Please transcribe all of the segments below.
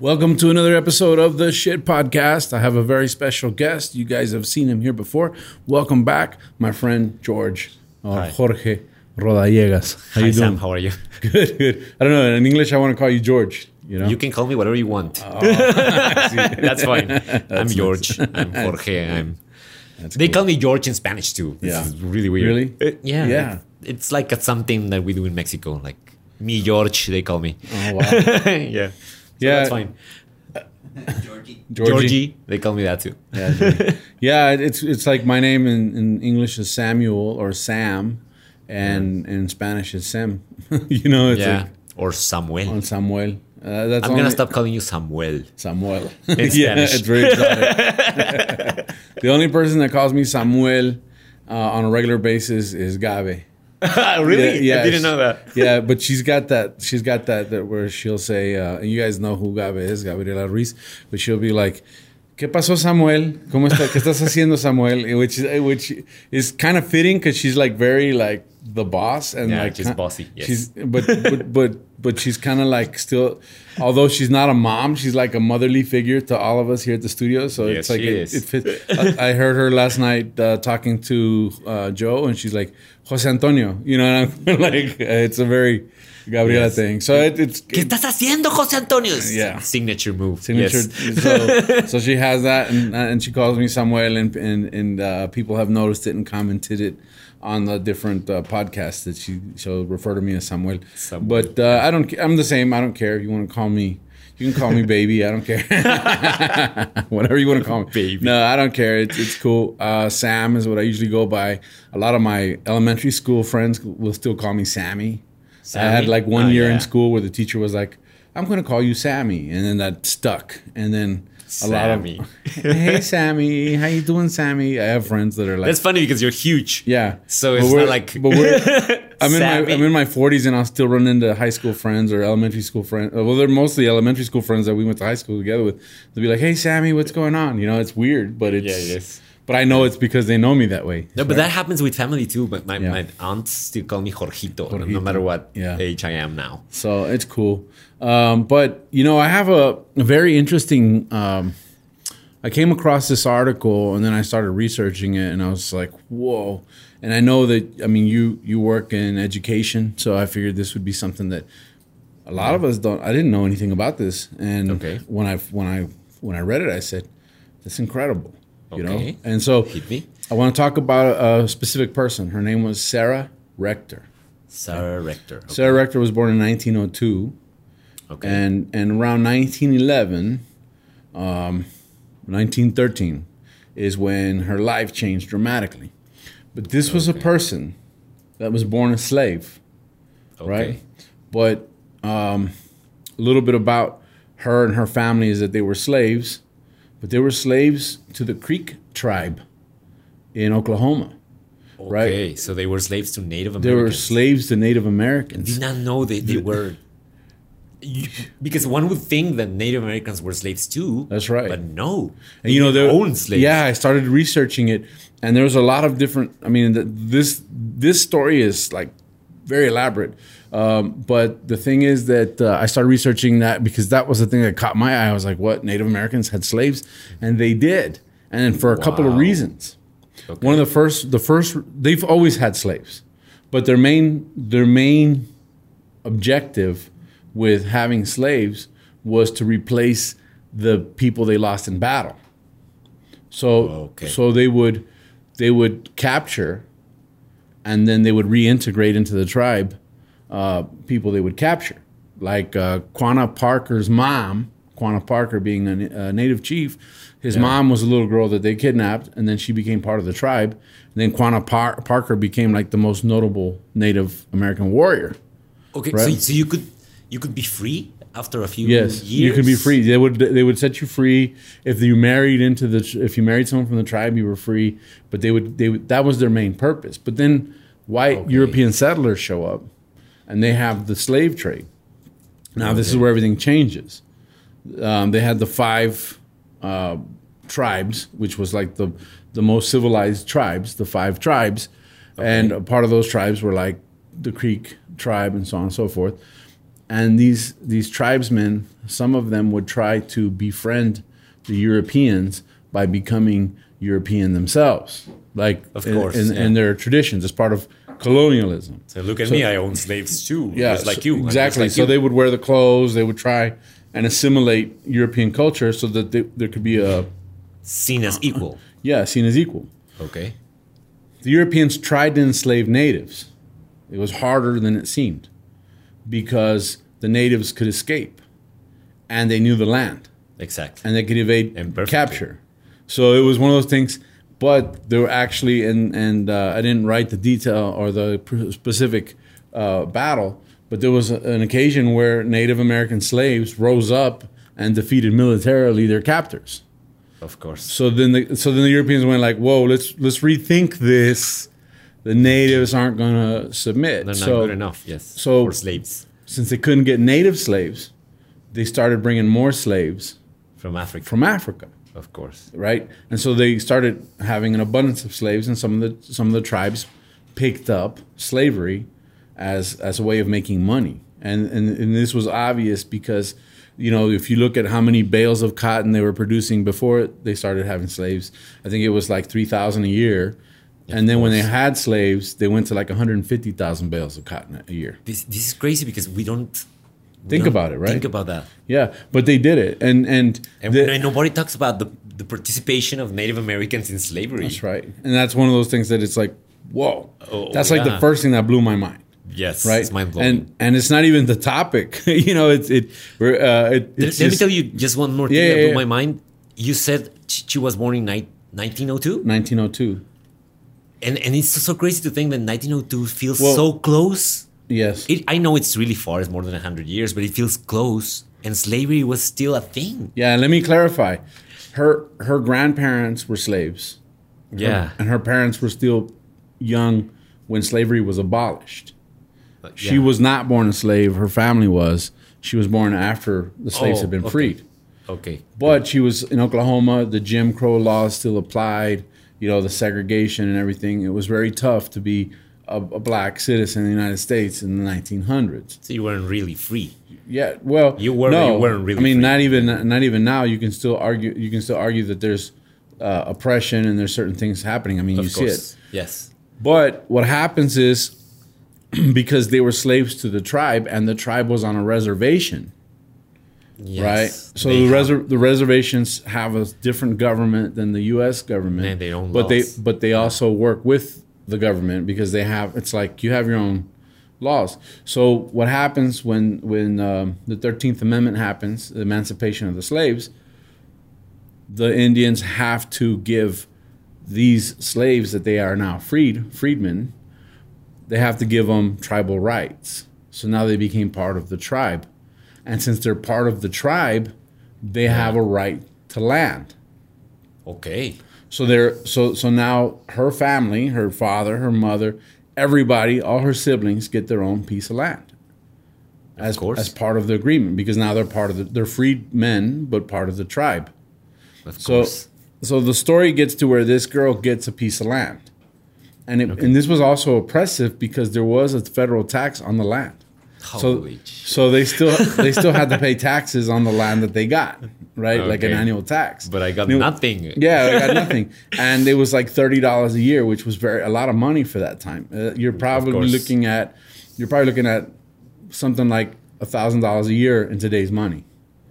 Welcome to another episode of the Shit Podcast. I have a very special guest. You guys have seen him here before. Welcome back, my friend George uh, Hi. Jorge Rodallegas. How Hi you Sam, doing? how are you? Good, good. I don't know. In English, I want to call you George. You know, You can call me whatever you want. Oh. That's fine. I'm nice. George. I'm Jorge. I'm. That's They cool. call me George in Spanish too. This Yeah. is really weird. Really? Uh, yeah. Yeah. it- it's like a, something that we do in Mexico. Like me, George. They call me. Oh wow, yeah. So Yeah. That's fine. Georgie. Georgie. They call me that too. Yeah, yeah. It's it's like my name in, in English is Samuel or Sam, and in Spanish is Sam. you know, it's yeah. like or Samuel. on Samuel. Uh, that's I'm only- gonna stop calling you Samuel. Samuel. In yeah, it's very exotic. the only person that calls me Samuel uh, on a regular basis is Gabe. really? Yeah, yeah, I didn't know that. yeah, but she's got that. She's got that, that where she'll say, uh, and you guys know who Gabe is, Gabriela Ruiz, but she'll be like, "¿Qué pasó, Samuel? ¿Cómo está? ¿Qué estás haciendo, Samuel?" Which is which is kind of fitting because she's like very like the boss and Yeah, like she's ki- bossy, yes. She's but but but but she's kind of like still, although she's not a mom, she's like a motherly figure to all of us here at the studio. So Yes, it's like she it, is. it fits. I, I heard her last night uh, talking to uh, Joe, and she's like Jose Antonio. You know, and I'm like it's a very Gabriela Yes. thing. So it, it's ¿Qué estás haciendo, José Antonio? Yeah. Signature move. signature. Yes. So, so she has that, and, and she calls me Samuel, and and, and uh, people have noticed it and commented it on the different uh, podcasts that she she'll refer to me as Samuel. Samuel. But uh, I don't. I'm the same. I don't care if you want to call me. You can call me baby. I don't care. Whatever you want to call me. Baby. No, I don't care. It's, it's cool. Uh, Sam is what I usually go by. A lot of my elementary school friends will still call me Sammy. I had like one Oh, year in school where the teacher was like, "I'm going to call you Sammy," and then that stuck. And then Sammy. lot of, me. "Hey Sammy, how you doing, Sammy?" I have friends that are like, That's funny because you're huge. "Yeah." So it's we're- not like. but we're. I'm in my I'm in my 40s and I'll still run into high school friends or elementary school friends. Well, they're mostly elementary school friends that we went to high school together with. They'll be like, "Hey Sammy, what's going on?" You know, it's weird, but it's. Yeah, it is. But I know it's because they know me that way. No, but that happens with family too. But my, Yeah. my aunts still call me Jorgito, Jorgito. no matter what Yeah. age I am now. So it's cool. Um, but you know, I have a, a very interesting. Um, I came across this article and then I started researching it, and I was like, "Whoa!" And I know that I mean you you work in education, so I figured this would be something that a lot of us don't. I didn't know anything about this, and Okay. when I when I when I read it, I said, "That's incredible," you know. And so. I want to talk about a specific person. Her name was Sarah Rector. Sarah Rector. Okay. Sarah Rector was born in 1902 okay. and and around 1911 um, 1913 is when her life changed dramatically but this was a person that was born a slave okay. right but um, a little bit about her and her family is that they were slaves but they were slaves to the creek tribe in oklahoma right. Okay. So they were slaves to Native Americans. they were slaves to native americans Did not know they, they were. You- because one would think that Native Americans were slaves too. That's right. But no. And you know, there own slaves. Yeah, I started researching it, and there was a lot of different. I mean, the, this this story is like very elaborate. Um, but the thing is that uh, I started researching that because that was the thing that caught my eye. I was like, "What? Native Americans had slaves?" And they did, and for a couple of reasons. Okay. One of the first, the first, they've always had slaves, but their main their main objective with having slaves was to replace the people they lost in battle. So Okay. so they would they would capture and then they would reintegrate into the tribe uh, people they would capture. Like uh, Quanah Parker's mom, Quanah Parker being a, a native chief, his mom was a little girl that they kidnapped, and then she became part of the tribe. And then Quanah Par- Parker became like the most notable Native American warrior. Okay, so, so you could you could be free after a few Yes, years. you could be free. They would they would set you free if you married into the if you married someone from the tribe, you were free. But they would they would, that was their main purpose. But then white Okay. European settlers show up, and they have the slave trade. Now this is where everything changes. Um, they had the five uh, tribes, which was like the the most civilized tribes, the five tribes, and a part of those tribes were like the Creek tribe and so on and so forth. And these these tribesmen, some of them would try to befriend the Europeans by becoming European themselves, like Of in, course, in, yeah. in their traditions as part of colonialism. So look at me, I own slaves too. Yeah, just like you. Exactly. like so you. they would wear the clothes. They would try and assimilate European culture so that they, there could be a seen as equal. yeah seen as equal. Okay. The Europeans tried to enslave natives. It was harder than it seemed because the natives could escape and they knew the land Exactly. and they could evade And capture. So it was one of those things. But there were actually, and and uh, I didn't write the detail or the specific uh, battle, but there was an occasion where Native American slaves rose up and defeated militarily their captors. Of course. So then, the, so then the Europeans went like, "Whoa, let's let's rethink this. The natives aren't going to submit. They're not so good enough. Yes. so- for slaves since they couldn't get native slaves, they started bringing more slaves from Africa. from Africa." Of course. right? And so they started having an abundance of slaves, and some of the some of the tribes picked up slavery as as a way of making money. And and, and this was obvious because you know if you look at how many bales of cotton they were producing before they started having slaves, I think it was like three thousand a year. And then when they had slaves, they went to like 150,000 bales of cotton a year. This this is crazy because we don't Think about it, right? Think about that. Yeah, but they did it, and and, And the- nobody talks about the, the participation of Native Americans in slavery. That's right. And that's one of those things that it's like, whoa. Oh, that's like the first thing that blew my mind. Yes, Right. It's mind blowing. And and it's not even the topic. you know, it's it we're uh it, Let, it's let me tell you just one more thing Yeah, that yeah, blew yeah. my mind. You said she she was born in 1902, 1902. and and it's so crazy to think that 1902 feels Well- so close. Yes. It, I know it's really far; it's more than 100 years, but it feels close. And slavery was still a thing. yeah, let me clarify. Her her grandparents were slaves. Yeah, And her parents were still young when slavery was abolished. She was not born a slave, her family was. She was born after the slaves Oh, had been oh, okay. freed. okay. But she was in Oklahoma. The Jim Crow laws still applied. You know, the segregation and everything. It was very tough to be a, a black citizen in the United States in the 1900s. So you weren't really free. Yeah, well, You were- No, you weren't really I mean, free. not even not even now. You can still argue. You can still argue that there's uh, oppression and there's certain things happening. I mean, Of you course. see it. Yes. But what happens is because they were slaves to the tribe and the tribe was on a reservation Yes. right? So the, reser- the reservations have a different government than the U.S. government, own but laws. they but they also work with the government because they have it's like you have your own laws. So what happens when when um, the Thirteenth Amendment happens, the emancipation of the slaves? The Indians have to give these slaves that they are now freed, freedmen, they have to give them tribal rights. So now they became part of the tribe. And since they're part of the tribe, they have a right to land. Okay. So they're so so now her family, her father, her mother, everybody, all her siblings get their own piece of land. As, course. as part of the agreement because now they're part of the they're freed men but part of the tribe. Of So course. so the story gets to where this girl gets a piece of land. And it, and this was also oppressive because there was a federal tax on the land. So Holy sh- so they still they still had to pay taxes on the land that they got, right? Like an annual tax. But I got nothing. Yeah, I got nothing, and it was like thirty dollars a year, which was very a lot of money for that time. Uh, you're probably looking at you're probably looking at something like a thousand dollars a year in today's money.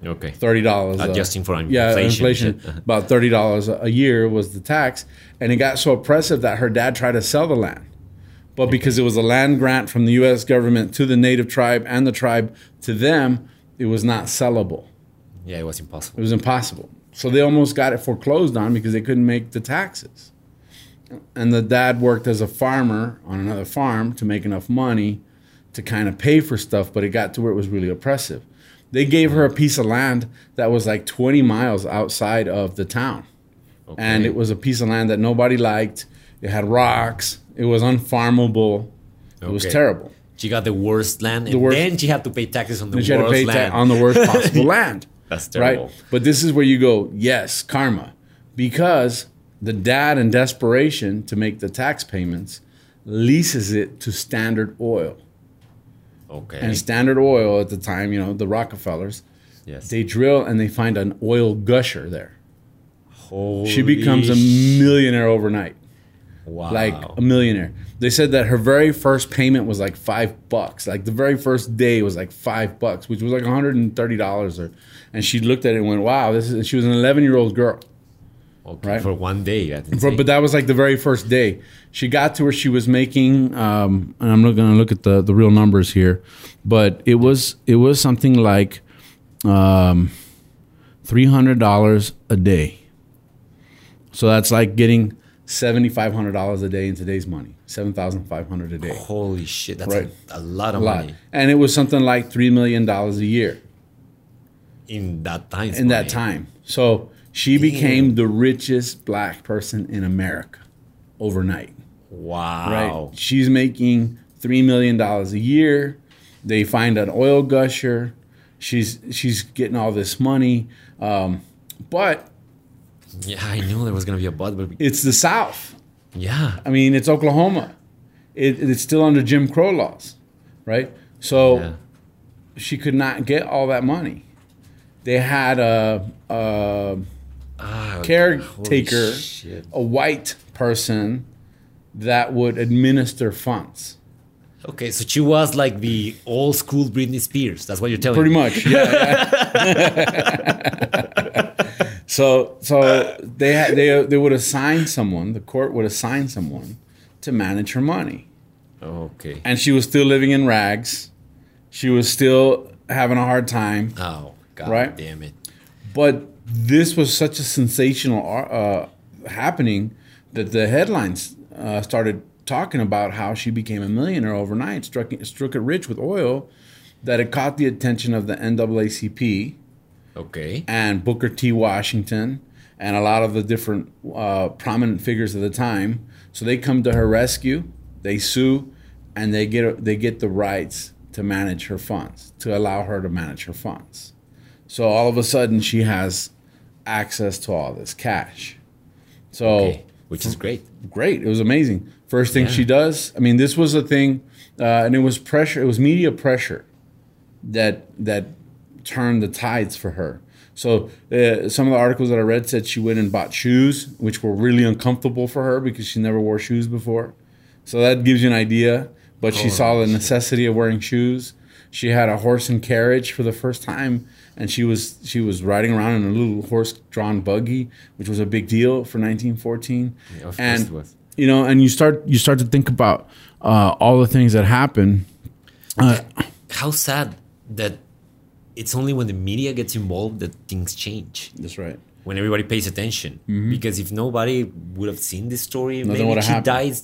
Okay. Thirty dollars, Adjusting for inflation. yeah, inflation. About thirty dollars a year was the tax, and it got so oppressive that her dad tried to sell the land, but because it was a land grant from the U.S. government to the native tribe and the tribe to them, it was not sellable. Yeah, it was impossible. It was impossible. So they almost got it foreclosed on because they couldn't make the taxes. And the dad worked as a farmer on another farm to make enough money to kind of pay for stuff, but it got to where it was really oppressive. They gave her a piece of land that was like 20 miles outside of the town. And it was a piece of land that nobody liked. It had rocks. It was unfarmable. It was terrible. She got the worst land, and The worst- then she had to pay taxes on the Then she had to worst pay land. ta- on the worst possible land. That's terrible. Right? But this is where you go, yes, karma. Because the dad, in desperation to make the tax payments, leases it to Standard Oil. Okay. And Standard Oil at the time, you know, the Rockefellers, yes. they drill and they find an oil gusher there. Holy She becomes a millionaire overnight. Wow. Like a millionaire. They said that her very first payment was like five bucks. Like the very first day was like five bucks, which was like $130 or and she looked at it and went, Wow, this is she was an eleven year old girl. okay, right. for one day. For- but that was like the very first day. She got to where she was making, um, and I'm not going to look at the, the real numbers here, but it was it was something like um, three hundred dollars a day. So that's like getting seventy five hundred dollars a day in today's money, seven thousand five hundred a day, Holy shit, that's Right. a, a lot of a lot. money And it was something like three million dollars a year in that time. in that time. So she became the richest black person in America overnight. Wow. Right. She's making three million dollars a year. They find an oil gusher. She's she's getting all this money, um, but Yeah, I knew there was gonna be a but, but it's the South. yeah. I mean, it's Oklahoma. It, it's still under Jim Crow laws, right? So yeah. she could not get all that money. They had a, a Ah, caretaker, a white person that would administer funds. Okay, so she was like the old school Britney Spears. That's what you're telling Pretty me. much, yeah. yeah. so, so they they they would assign someone. The court would assign someone to manage her money, Okay. and she was still living in rags. She was still having a hard time. Oh, god Right? damn it. But this was such a sensational uh, happening that the headlines uh, started talking about how she became a millionaire overnight, struck struck it rich with oil, that it caught the attention of the NAACP Okay. and Booker T. Washington and a lot of the different uh, prominent figures of the time. So they come to her rescue, they sue, and they get they get the rights to manage her funds, to allow her to manage her funds. So all of a sudden she has access to all this cash. So Okay. Which is great. great. It was amazing. First thing Yeah. she does. I mean, this was a thing, uh, and it was pressure. It was media pressure that that turned the tides for her. So uh, some of the articles that I read said she went and bought shoes, which were really uncomfortable for her because she never wore shoes before. So that gives you an idea. But she saw the necessity of wearing shoes. She had a horse and carriage for the first time, and she was she was riding around in a little horse-drawn buggy, which was a big deal for 1914. Yeah, and you know, and you start you start to think about uh, all the things that happen. Uh, How sad that it's only when the media gets involved that things change. that's right. When everybody pays attention. Because if nobody would have seen this story, Nothing maybe she happened. dies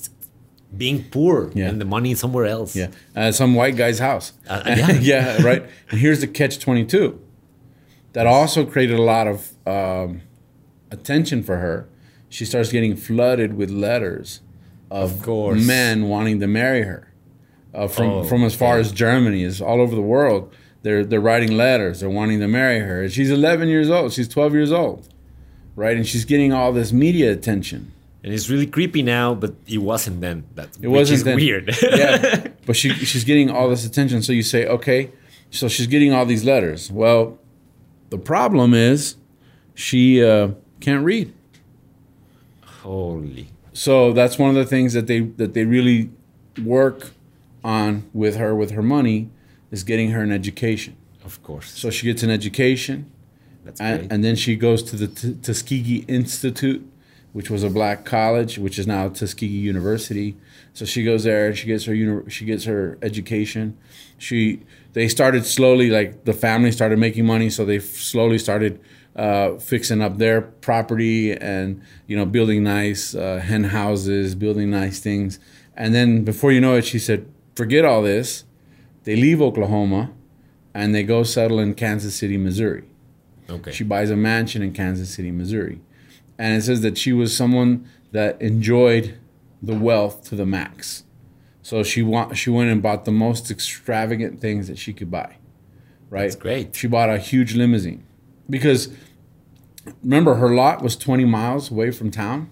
being poor Yeah. and the money somewhere else. Yeah, uh, some white guy's house. Uh, yeah. yeah, right. And here's the catch twenty two. That also created a lot of um, attention for her. She starts getting flooded with letters of, Of course. men wanting to marry her uh, from Oh, from as far okay. as Germany, is all over the world. They're they're writing letters. They're wanting to marry her. She's 11 years old. She's 12 years old, right? And she's getting all this media attention. And it's really creepy now, but it wasn't then. That It wasn't then. weird. yeah, but she she's getting all this attention. So you say, okay, so she's getting all these letters. Well, the problem is she uh, can't read. Holy. So that's one of the things that they that they really work on with her with her money is getting her an education. Of course. So she gets an education, That's great. and, and then she goes to the T- Tuskegee Institute, which was a black college, which is now Tuskegee University. So she goes there and she gets her uni- she gets her education. She they started slowly like the family started making money, so they f- slowly started uh, fixing up their property and you know building nice uh, hen houses, building nice things. And then before you know it, she said, "Forget all this." They leave Oklahoma and they go settle in Kansas City, Missouri. Okay. She buys a mansion in Kansas City, Missouri. And it says that she was someone that enjoyed the wealth to the max. So she wa- she went and bought the most extravagant things that she could buy. Right? That's great. She bought a huge limousine. Because remember her lot was 20 miles away from town.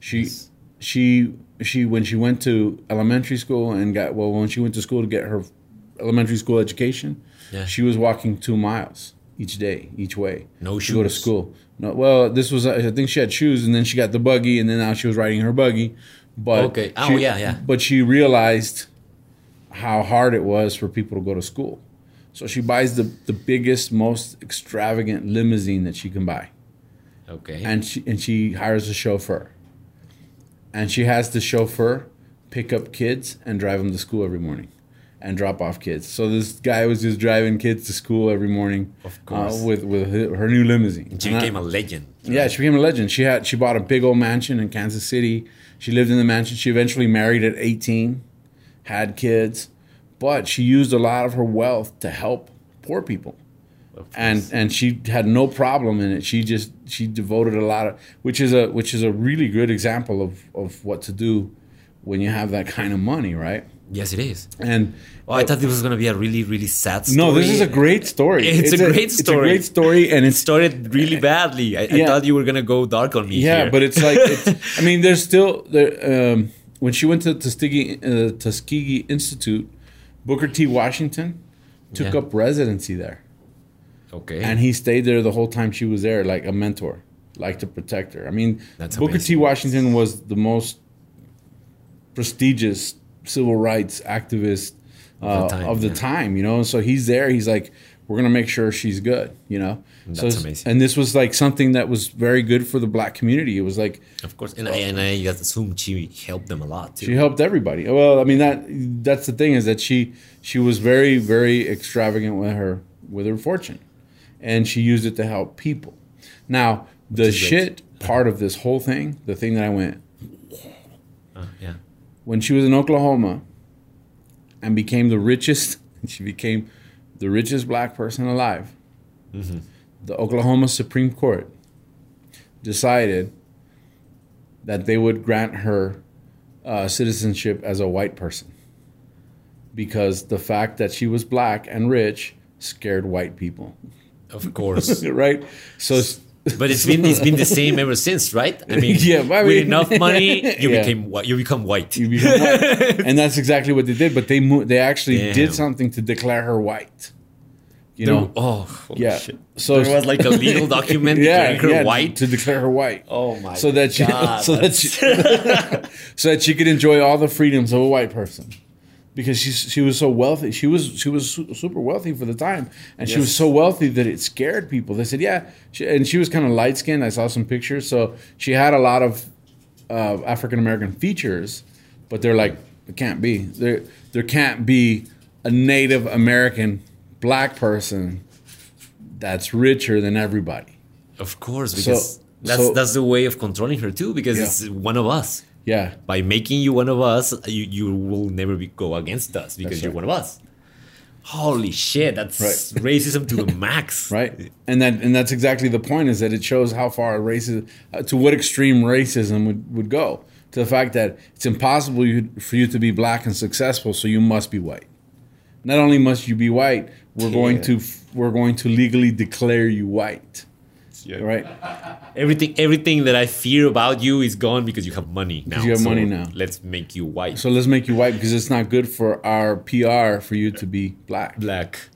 She Yes. she she when she went to elementary school and got well when she went to school to get her elementary school education, Yeah. she was walking 2 miles each day, each way No to go to school. No, well, this was I think she had shoes, and then she got the buggy, and then now she was riding her buggy. But Okay. Oh, she- yeah, yeah. But she realized how hard it was for people to go to school, so she buys the the biggest, most extravagant limousine that she can buy, Okay. and she and she hires a chauffeur, and she has the chauffeur pick up kids and drive them to school every morning. And drop off kids. So this guy was just driving kids to school every morning, Of course. uh, with with her new limousine. she And became a legend. yeah, she became a legend. She had she bought a big old mansion in Kansas City. She lived in the mansion. She eventually married at 18, had kids, but she used a lot of her wealth to help poor people. And and she had no problem in it. She just she devoted a lot of which is a which is a really good example of of what to do when you have that kind of money, right? Yes, it is. And Oh, I thought this was gonna be a really, really sad story. no, this is a great story. It's a great story. It's a great story, and It started really badly. I, I thought you were gonna go dark on me. Yeah, here. but it's like it's, I mean, there's still there. Um, when she went to Tuskegee, uh, Tuskegee Institute, Booker T. Washington took Yeah. up residency there, okay. and he stayed there the whole time she was there, like a mentor, like to protect her. I mean, That's Booker T. Washington was the most prestigious civil rights activist uh, Of the time, of the yeah. time, you know. And so he's there. He's like, we're gonna make sure she's good, you know. That's so, amazing. And this was like something that was very good for the black community. It was like of course, and I and I assume she helped them a lot too. she helped everybody. Well, I mean that that's the thing is that she she was very very extravagant with her with her fortune, and she used it to help people. Now the is great. shit part of this whole thing, the thing that I went Uh, yeah. When she was in Oklahoma, and became the richest. She became the richest black person alive. The Oklahoma Supreme Court decided that they would grant her uh, citizenship as a white person because the fact that she was black and rich scared white people, Of course. right? So, But it's been it's been the same ever since, right? I mean, Yeah, I with enough money, you Yeah. became white. You become white. you become white. and that's exactly what they did. But they mo- they actually Damn. did something to declare her white. You There- know, oh, yeah. shit. So there was like a legal document yeah, declaring her yeah, white. to declare her white. Oh my so that she, God, so that she, so that she could enjoy all the freedoms of a white person, because she she was so wealthy. She was she was su- super wealthy for the time, and she was so wealthy that it scared people. They said, yeah, she, and she was kind of light skinned. I saw some pictures, so she had a lot of uh, African American features, but they're like it can't be there. There can't be a Native American black person that's richer than everybody. Of course, So- because that's so- that's the way of controlling her too. Because Yeah. it's one of us. Yeah, By making you one of us, you, you will never be, go against us because That's you're one of us. Holy shit, that's Right. racism to the max. right. And that and that's exactly the point is that it shows how far racism, uh, to what extreme racism would, would go. To the fact that it's impossible you, for you to be black and successful, so you must be white. Not only must you be white, we're going to we're going to legally declare you white. Right? Everything everything that I fear about you is gone because you have money now. you have So money now. Let's make you white. So let's make you white because it's not good for our PR for you to be black. black.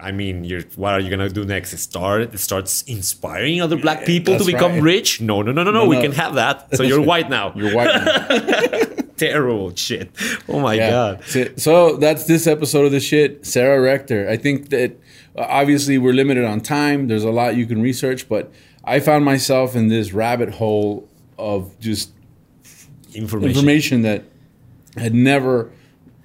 I mean, you're what are you gonna do next? Start it starts inspiring other black people to become right. rich? No, no, no, no, no. No, We no. can have that. So you're white now. You're white. now. terrible shit. Oh my Yeah. god. So, so that's this episode of the shit. Sarah Rector. I think that obviously we're limited on time. There's a lot you can research, but I found myself in this rabbit hole of just Information. information that I had never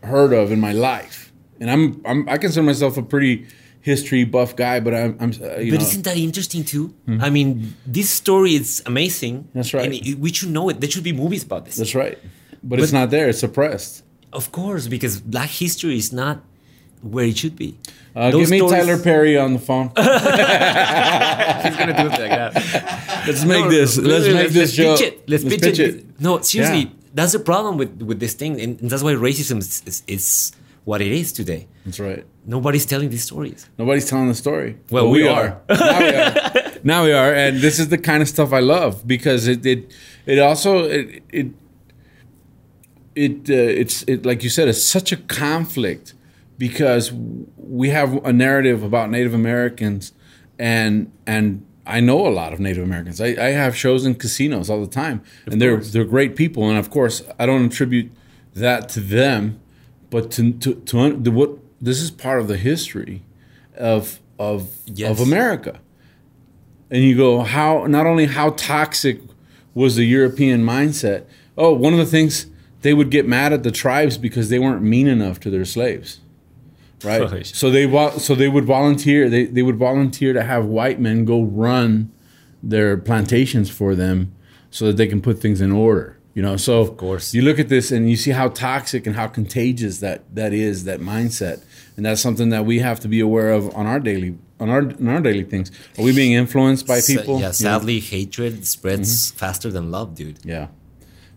heard of in my life. And I'm, I'm I consider myself a pretty history buff guy, but I'm, I'm uh, you But know, isn't that interesting too? I mean, this story is amazing. That's right. And we should know it. There should be movies about this. that's right. But, it's not there. It's suppressed. Of course, because Black history is not where it should be. Uh, give me stories- Tyler Perry on the phone. He's gonna do it like that. Let's make No, this. no, Let's no, make this show. Pitch it. Let's, pitch, it. No, seriously, Yeah. that's the problem with with this thing, and, and that's why racism is, is, is what it is today. That's right. Nobody's telling these stories. Nobody's telling the story. Well, But we now we are. now we are, and this is the kind of stuff I love because it it it also it it it uh, it's it like you said it's such a conflict because we have a narrative about Native Americans and and I know a lot of Native Americans. I, I have shows in casinos all the time, and they're they're great people. And of course, I don't attribute that to them, but to to, to un- the, what this is part of the history of of Yes. of America. And you go, how not only how toxic was the European mindset? Oh, one of the things they would get mad at the tribes because they weren't mean enough to their slaves. Right. So they so they would volunteer they, they would volunteer to have white men go run their plantations for them so that they can put things in order. You know, so of course. you look at this and you see how toxic and how contagious that that is that mindset, and that's something that we have to be aware of on our daily on our on our daily things. Are we being influenced by people? yeah, You know? sadly, hatred spreads mm-hmm. faster than love, dude. Yeah.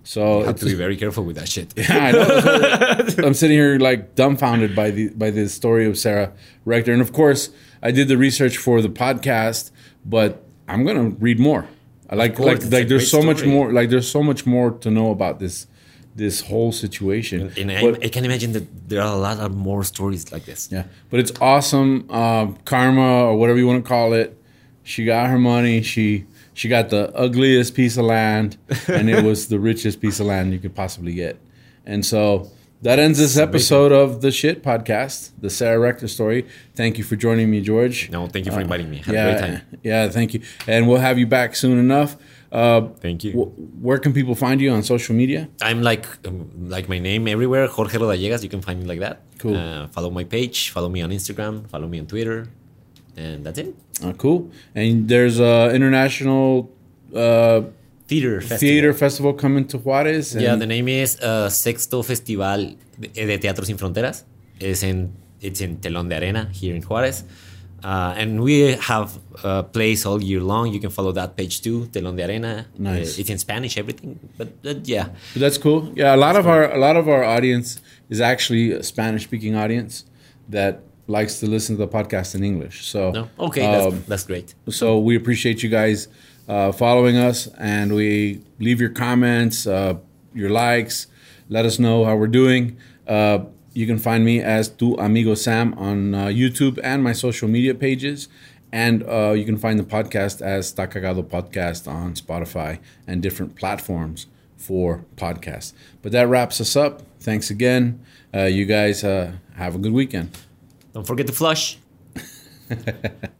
So You have to be very careful with that shit. I know. I'm sitting here like dumbfounded by the by the story of Sarah Rector, and of course, I did the research for the podcast, but I'm gonna read more. I like course, like like there's so much more like there's so much more to know about this this whole situation. And I, But- I can imagine that there are a lot of more stories like this. yeah, but it's awesome. Um, karma or whatever you want to call it. She got her money. She she got the ugliest piece of land, and it was the richest piece of land you could possibly get. And so that ends this episode of the Shit Podcast, the Sarah Rector story. Thank you for joining me, George. No, thank you for inviting me. Had yeah, a great time. yeah, thank you. And we'll have you back soon enough. Uh, Thank you. wh- where can people find you on social media? I'm like um, like my name everywhere, Jorge Rodallegas. You can find me like that. Cool. Uh, follow my page. Follow me on Instagram. Follow me on Twitter, and that's it. Uh, cool. And there's a international uh, Theater festival. theater festival coming to Juarez. Yeah, the name is uh, Sexto Festival de, Teatro Sin Fronteras. It's in it's in Telón de Arena here in Juarez. Uh, and we have a place all year long. You can follow that page too, Telón de Arena. Nice. Uh, it's in Spanish, everything. But uh, yeah, But that's cool. Yeah, a lot of our a lot of our audience is actually a Spanish speaking audience that likes to listen to the podcast in English. So no, okay, that's, um, that's great. so we appreciate you guys uh, following us, and we leave your comments, uh, your likes. Let us know how we're doing. Uh, you can find me as Tu Amigo Sam on uh, YouTube and my social media pages. And uh, you can find the podcast as Ta Cagado Podcast on Spotify and different platforms for podcasts. But that wraps us up. Thanks again. Uh, you guys uh, have a good weekend. Don't forget to flush.